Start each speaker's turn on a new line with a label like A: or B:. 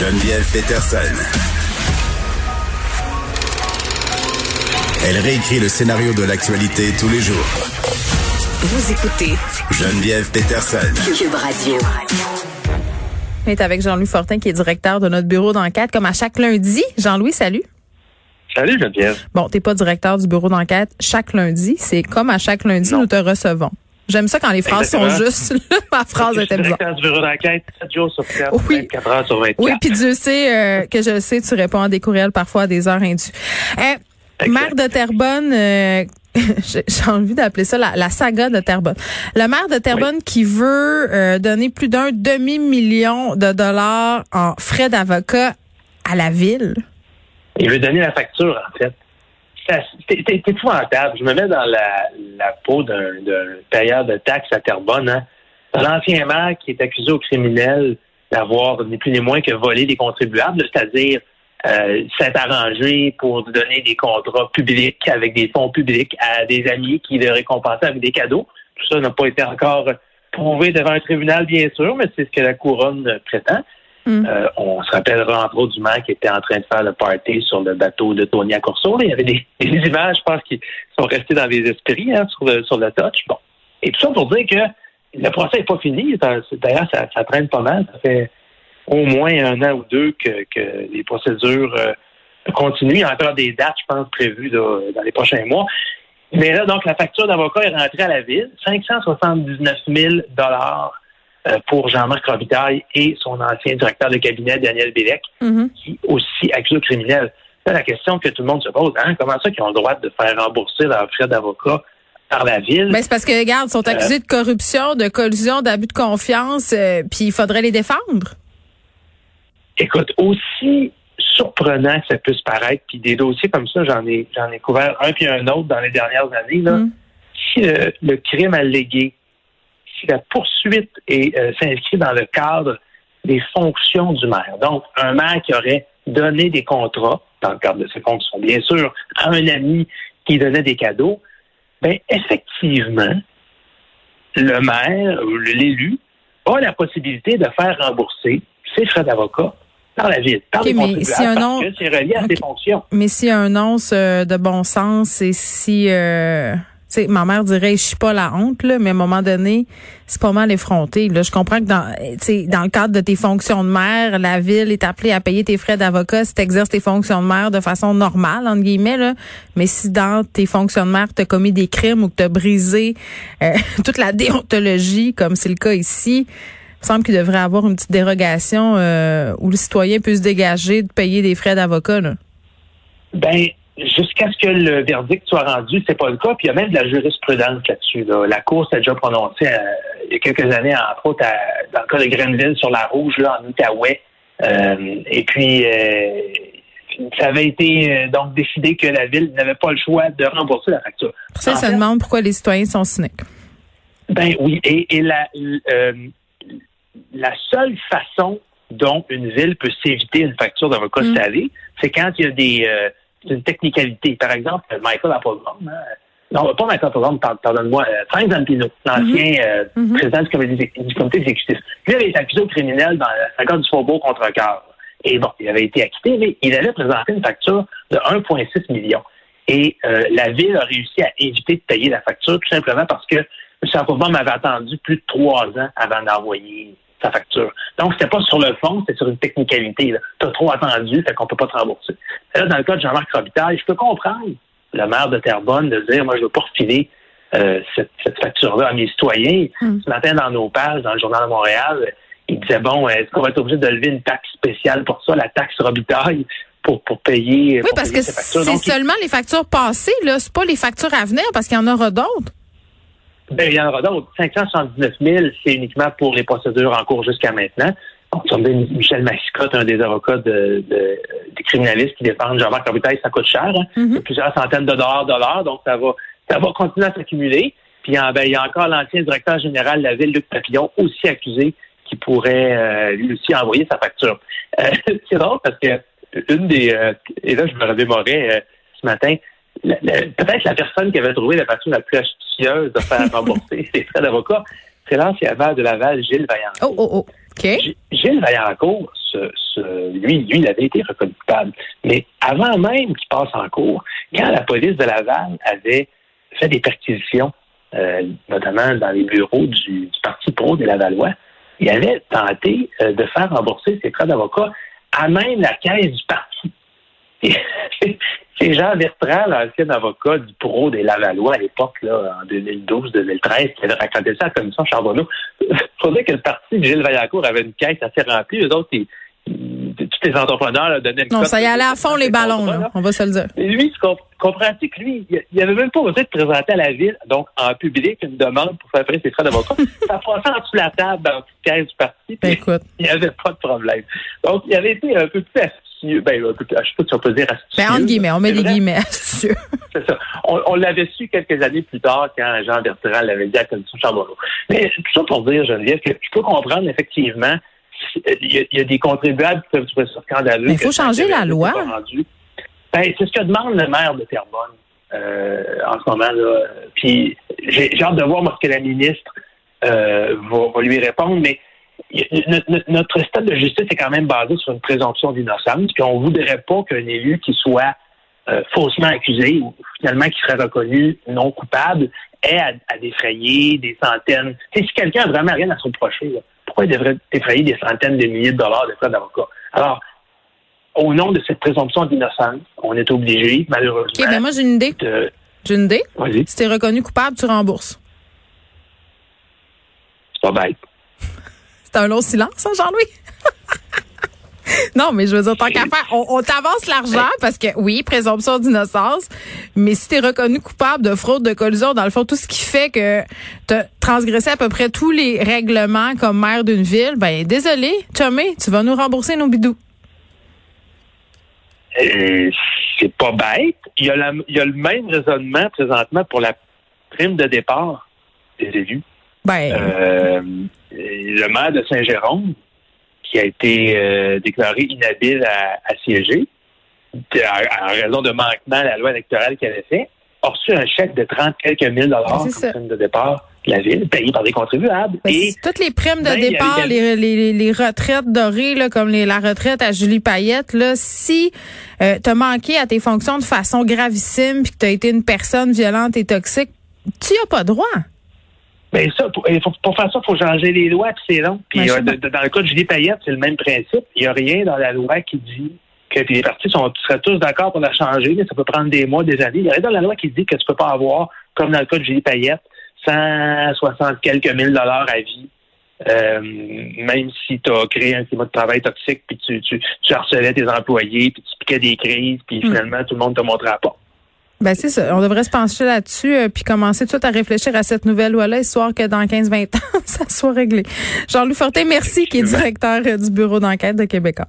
A: Geneviève Peterson. Elle réécrit le scénario de l'actualité tous les jours.
B: Vous écoutez
A: Geneviève Peterson.
B: Cube Radio.
C: On est avec Jean-Louis Fortin, qui est directeur de notre bureau d'enquête, comme à chaque lundi. Jean-Louis, salut.
D: Salut Geneviève.
C: Bon, t'es pas directeur du bureau d'enquête chaque lundi. C'est comme à chaque lundi,
D: Non.
C: nous te recevons. J'aime ça quand les phrases sont justes. Ma phrase était bizarre.
D: bureau d'enquête, 7 jours sur 7,
C: Oui.
D: 24 heures sur 24.
C: Oui, puis Dieu sait euh, que je le sais, tu réponds à des courriels parfois à des heures indues. Euh,
D: Exact.
C: maire de Terrebonne, euh, j'ai envie d'appeler ça la, la saga de Terrebonne. Le maire de Terrebonne qui veut euh, donner plus d'un demi-million de dollars en frais d'avocat à la ville.
D: Il veut donner la facture, en fait. C'est épouvantable. Je me mets dans la, peau d'un d'un payeur de taxes à Terrebonne. Hein. L'ancien maire qui est accusé au criminel d'avoir ni plus ni moins que volé des contribuables, c'est-à-dire euh, s'être arrangé pour donner des contrats publics avec des fonds publics à des amis qui le récompensaient avec des cadeaux. Tout ça n'a pas été encore prouvé devant un tribunal, bien sûr, mais c'est ce que la couronne prétend.
C: Mm.
D: Euh, on se rappellera entre autres du maire qui était en train de faire le party sur le bateau de Tony Corso. Il y avait des, images, je pense, qui sont restées dans les esprits hein, sur, le, sur touch. Bon. Et tout ça pour dire que le procès n'est pas fini. D'ailleurs, ça, ça traîne pas mal. Ça fait au moins un an ou deux que, les procédures euh, continuent. Il y a encore des dates, je pense, prévues dans les prochains mois. Mais là, donc, la facture d'avocat est rentrée à la ville. 579 000 euh, pour Jean-Marc Robitaille et son ancien directeur de cabinet, Daniel Bélec,
C: Mhm.
D: qui aussi accusé au criminel. C'est la question que tout le monde se pose. Hein? Comment ça qu'ils ont le droit de faire rembourser leurs frais d'avocat par la ville?
C: Ben, c'est parce que, regarde, ils sont accusés de corruption, de collusion, d'abus de confiance, euh, puis il faudrait les défendre.
D: Écoute, aussi surprenant que ça puisse paraître, puis des dossiers comme ça, j'en ai j'en ai couvert un puis un autre dans les dernières années. Là.
C: Mm.
D: Si le crime allégué, si la poursuite est euh, s'inscrit dans le cadre des fonctions du maire, donc un maire qui aurait donné des contrats dans le cadre de ses fonctions, bien sûr, à un ami qui donnait des cadeaux, ben effectivement, le maire ou l'élu a la possibilité de faire rembourser ses frais d'avocat par la ville, par
C: Ok,
D: les
C: mais si un
D: parce
C: nom-
D: que c'est relié à
C: Ok.
D: ses fonctions.
C: Mais a un once euh, de bon sens et si, euh, tu sais, ma mère dirait, je suis pas la honte, là, mais à un moment donné, c'est pas mal effronté. Là. Je comprends que dans, dans le cadre de tes fonctions de maire, la ville est appelée à payer tes frais d'avocat si tu exerces tes fonctions de maire de façon normale, entre guillemets. Là. Mais si dans tes fonctions de maire, tu commis des crimes ou que tu as brisé euh, toute la déontologie, comme c'est le cas ici, il me semble qu'il devrait avoir une petite dérogation euh, où le citoyen peut se dégager de payer des frais d'avocat.
D: Ben, jusqu'à ce que le verdict soit rendu, c'est pas le cas. Puis il y a même de la jurisprudence là-dessus. là. La Cour s'est déjà prononcée euh, il y a quelques années, entre autres, à- dans le cas de Grenville sur la Rouge, là, en Outaouais. Euh, et puis, euh, ça avait été euh, donc décidé que la ville n'avait pas le choix de rembourser la facture.
C: Pour ça,
D: En fait,
C: demande pourquoi les citoyens sont cyniques.
D: Ben oui, et, et la, la seule façon dont une ville peut s'éviter une facture d'avocat
C: Mm.
D: salé, c'est quand il y a des c'est une technicalité. Par exemple, Michael Applebaum, hein, non, pas Michael Applebaum, pardon- pardonne-moi, euh, Frank Zampino, l'ancien euh,
C: Mhm.
D: président du comité, du comité exécutif. Lui avait été accusé au criminel dans la cas du Faubourg contre cœur. Et bon, il avait été acquitté, mais il avait présenté une facture de 1,6 million. Et euh, la ville a réussi à éviter de payer la facture tout simplement parce que M. Applebaum avait attendu plus de trois ans avant d'envoyer sa facture. Donc, c'était pas sur le fond, c'était sur une technicalité. Tu as trop attendu, fait qu'on peut pas te rembourser. Là, dans le cas de Jean-Marc Robitaille, je peux comprendre le maire de Terrebonne de dire, moi, je veux pas refiler euh, cette, cette facture-là à mes citoyens.
C: Mm.
D: Ce matin, dans nos pages, dans le Journal de Montréal, il disait, bon, est-ce qu'on va être obligé de lever une taxe spéciale pour ça, la taxe Robitaille, pour, pour payer
C: Oui,
D: pour
C: parce
D: payer
C: que c'est
D: il-
C: seulement les factures passées, là. C'est pas les factures à venir parce qu'il y en aura d'autres.
D: Ben, il y en aura d'autres. 579 000, c'est uniquement pour les procédures en cours jusqu'à maintenant. Dit Michel Massicotte, un des avocats de, de- des criminalistes qui défendent Jean-Marc Robitaille, ça coûte cher. hein.
C: Mhm.
D: C'est plusieurs centaines de dollars l'heure, donc ça va, ça va continuer à s'accumuler. Puis en- ben, il y a encore l'ancien directeur général de la ville, Luc Papillon, aussi accusé, qui pourrait euh, lui aussi envoyer sa facture. Euh, c'est drôle parce que une des euh, et là je me remémorais euh, ce matin, peut-être la personne qui avait trouvé la facture la plus de faire rembourser ses frais d'avocat, c'est l'ancien maire de Laval, Gilles Vaillancourt.
C: Oh, oh, oh.
D: Gilles Vaillancourt, lui, lui, il avait été reconnu coupable. Mais avant même qu'il passe en cours, quand la police de Laval avait fait des perquisitions, euh, notamment dans les bureaux du, Parti pro des Lavallois, il avait tenté euh, de faire rembourser ses frais d'avocat à même la caisse du parti. C'est Jean Bertrand, l'ancien avocat du pro des Lavallois à l'époque, là, en 2012-2013, qui avait raconté ça à la commission Charbonneau. Il faudrait que le parti de Gilles Vaillancourt avait une caisse assez remplie. Eux autres, tous les entrepreneurs là, donnaient une
C: Non, ça y allait à fond les ballons, là, on va se le dire.
D: Et lui, tu comprends-tu que lui, il n'avait même pas osé de présenter à la ville, donc en public, une demande pour faire payer ses frais d'avocat. ça passait en dessous de la table dans la caisse du parti.
C: Ben, écoute.
D: Il n'y avait pas de problème. Donc, il avait été un peu plus astucieux. Ben, écoute, je sais pas si on peut dire astucieux.
C: Ben, entre guillemets, on met des guillemets astucieux.
D: C'est ça. On, l'avait su quelques années plus tard quand Jean Bertrand l'avait dit à la commission Charbonneau. Mais tout ça pour dire, Geneviève, que je peux comprendre effectivement il y, a, des contribuables qui peuvent trouver ça scandaleux.
C: Mais il faut changer la loi.
D: Ben, c'est ce que demande le maire de Terrebonne euh, en ce moment. là. Puis j'ai hâte de voir ce que la ministre euh, va, lui répondre, mais notre, stade de justice est quand même basé sur une présomption d'innocence, puis on voudrait pas qu'un élu qui soit euh, faussement accusé ou finalement qui serait reconnu non coupable ait à, défrayer des centaines. si quelqu'un a vraiment rien à se reprocher, pourquoi il devrait défrayer des centaines de milliers de dollars de frais d'avocat? Alors, au nom de cette présomption d'innocence, on est obligé, malheureusement.
C: OK, ben moi, j'ai une idée. J'ai une idée. Si tu es reconnu coupable, tu rembourses.
D: C'est pas bête.
C: C'est un long silence, hein, Jean-Louis? non, mais je veux dire, tant qu'à faire, on, t'avance l'argent parce que, oui, présomption d'innocence, mais si tu es reconnu coupable de fraude, de collusion, dans le fond, tout ce qui fait que tu as transgressé à peu près tous les règlements comme maire d'une ville, ben désolé, Chumé, tu vas nous rembourser nos bidous.
D: Euh, c'est pas bête. Il y, a il y a le même raisonnement présentement pour la prime de départ des élus.
C: Ben.
D: Euh, le maire de Saint-Jérôme, qui a été euh, déclaré inhabile à, siéger en raison de manquement à la loi électorale qu'elle avait fait, a reçu un chèque de 30 quelques mille dollars comme prime de départ de la ville, payé par des contribuables.
C: Ben, et toutes les primes de ben, départ, les, les, les, retraites dorées, là, comme les, la retraite à Julie Payette, là, si euh, tu as manqué à tes fonctions de façon gravissime puis que tu as été une personne violente et toxique, tu as pas droit.
D: Mais ça, pour, faire ça, il faut changer les lois, puis c'est long. Puis euh, dans le cas de Julie Payette, c'est le même principe. Il n'y a rien dans la loi qui dit que les partis sont, seraient tous d'accord pour la changer, mais ça peut prendre des mois, des années. Il y a rien dans la loi qui dit que tu peux pas avoir, comme dans le cas de Julie Payette, 160 quelques mille dollars à vie. Euh, même si tu as créé un climat de travail toxique, puis tu, tu, tu harcelais tes employés, puis tu piquais des crises, puis hmm. finalement, tout le monde te montrait pas.
C: Ben c'est ça. On devrait se pencher là-dessus euh, puis commencer tout de suite à réfléchir à cette nouvelle loi-là, histoire que dans 15-20 ans, ça soit réglé. Jean-Louis Fortin, merci, qui est directeur euh, du bureau d'enquête de Québécois.